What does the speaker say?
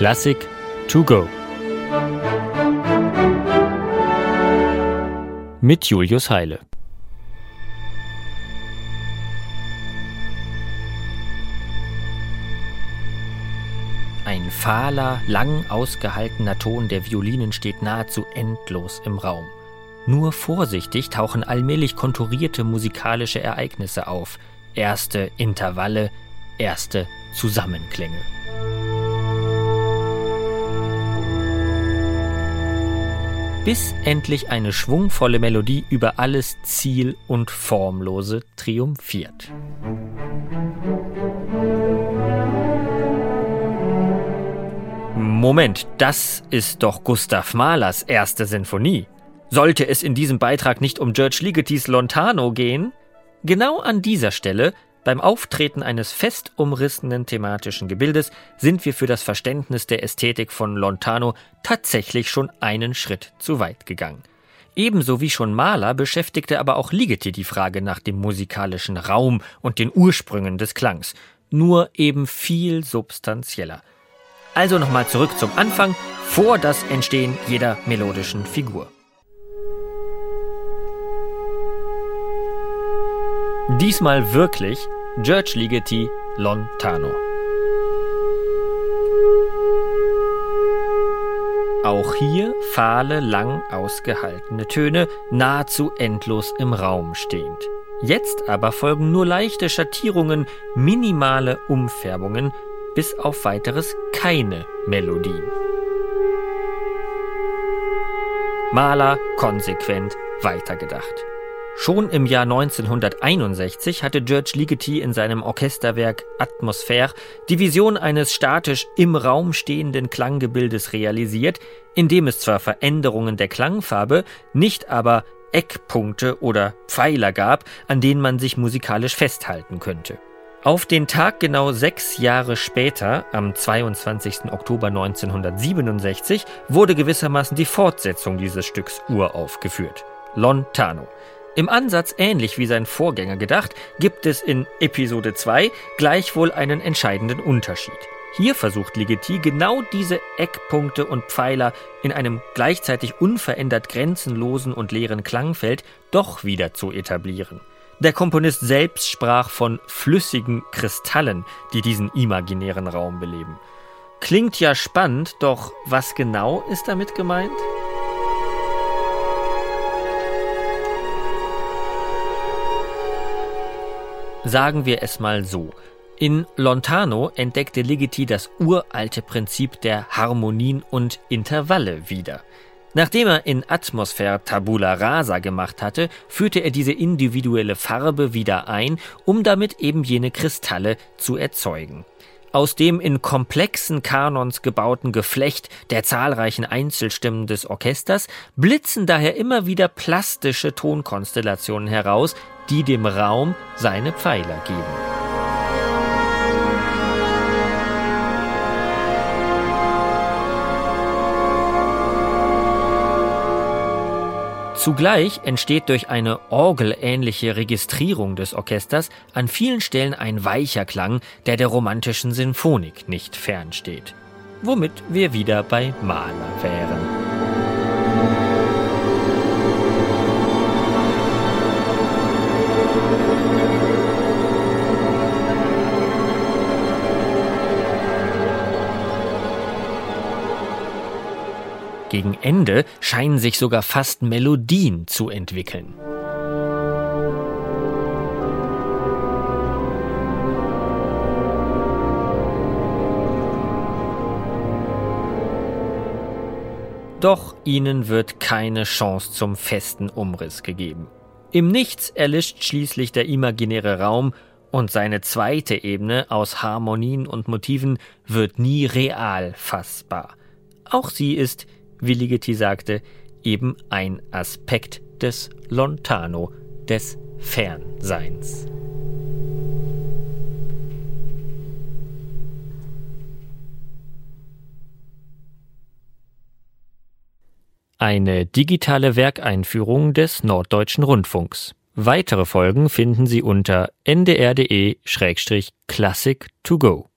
Klassik to go. Mit Julius Heile. Ein fahler, lang ausgehaltener Ton der Violinen steht nahezu endlos im Raum. Nur vorsichtig tauchen allmählich konturierte musikalische Ereignisse auf, erste Intervalle, erste Zusammenklänge. Bis endlich eine schwungvolle Melodie über alles Ziel und Formlose triumphiert. Moment, das ist doch Gustav Mahlers erste Sinfonie. Sollte es in diesem Beitrag nicht um George Ligetys Lontano gehen? Genau an dieser Stelle, beim Auftreten eines fest umrissenen thematischen Gebildes, sind wir für das Verständnis der Ästhetik von Lontano tatsächlich schon einen Schritt zu weit gegangen. Ebenso wie schon Mahler beschäftigte aber auch Ligeti die Frage nach dem musikalischen Raum und den Ursprüngen des Klangs, nur eben viel substanzieller. Also nochmal zurück zum Anfang, vor das Entstehen jeder melodischen Figur. Diesmal wirklich George Ligeti Lontano. Auch hier fahle, lang ausgehaltene Töne, nahezu endlos im Raum stehend. Jetzt aber folgen nur leichte Schattierungen, minimale Umfärbungen, bis auf weiteres keine Melodien. Maler konsequent weitergedacht. Schon im Jahr 1961 hatte George Ligeti in seinem Orchesterwerk Atmosphäre die Vision eines statisch im Raum stehenden Klanggebildes realisiert, in dem es zwar Veränderungen der Klangfarbe, nicht aber Eckpunkte oder Pfeiler gab, an denen man sich musikalisch festhalten könnte. Auf den Tag genau sechs Jahre später, am 22. Oktober 1967, wurde gewissermaßen die Fortsetzung dieses Stücks uraufgeführt. Lontano. Im Ansatz ähnlich wie sein Vorgänger gedacht, gibt es in Episode 2 gleichwohl einen entscheidenden Unterschied. Hier versucht Ligeti genau diese Eckpunkte und Pfeiler in einem gleichzeitig unverändert grenzenlosen und leeren Klangfeld doch wieder zu etablieren. Der Komponist selbst sprach von flüssigen Kristallen, die diesen imaginären Raum beleben. Klingt ja spannend, doch was genau ist damit gemeint? Sagen wir es mal so. In Lontano entdeckte Ligeti das uralte Prinzip der Harmonien und Intervalle wieder. Nachdem er in Atmosphäre Tabula Rasa gemacht hatte, führte er diese individuelle Farbe wieder ein, um damit eben jene Kristalle zu erzeugen. Aus dem in komplexen Kanons gebauten Geflecht der zahlreichen Einzelstimmen des Orchesters blitzen daher immer wieder plastische Tonkonstellationen heraus, die dem Raum seine Pfeiler geben. Zugleich entsteht durch eine orgelähnliche Registrierung des Orchesters an vielen Stellen ein weicher Klang, der der romantischen Sinfonik nicht fernsteht. Womit wir wieder bei Mahler wären. Gegen Ende scheinen sich sogar fast Melodien zu entwickeln. Doch ihnen wird keine Chance zum festen Umriss gegeben. Im Nichts erlischt schließlich der imaginäre Raum und seine zweite Ebene aus Harmonien und Motiven wird nie real fassbar. Auch sie ist wie Ligeti sagte, eben ein Aspekt des Lontano, des Fernseins. Eine digitale Werkeinführung des Norddeutschen Rundfunks. Weitere Folgen finden Sie unter ndr.de-classic to go.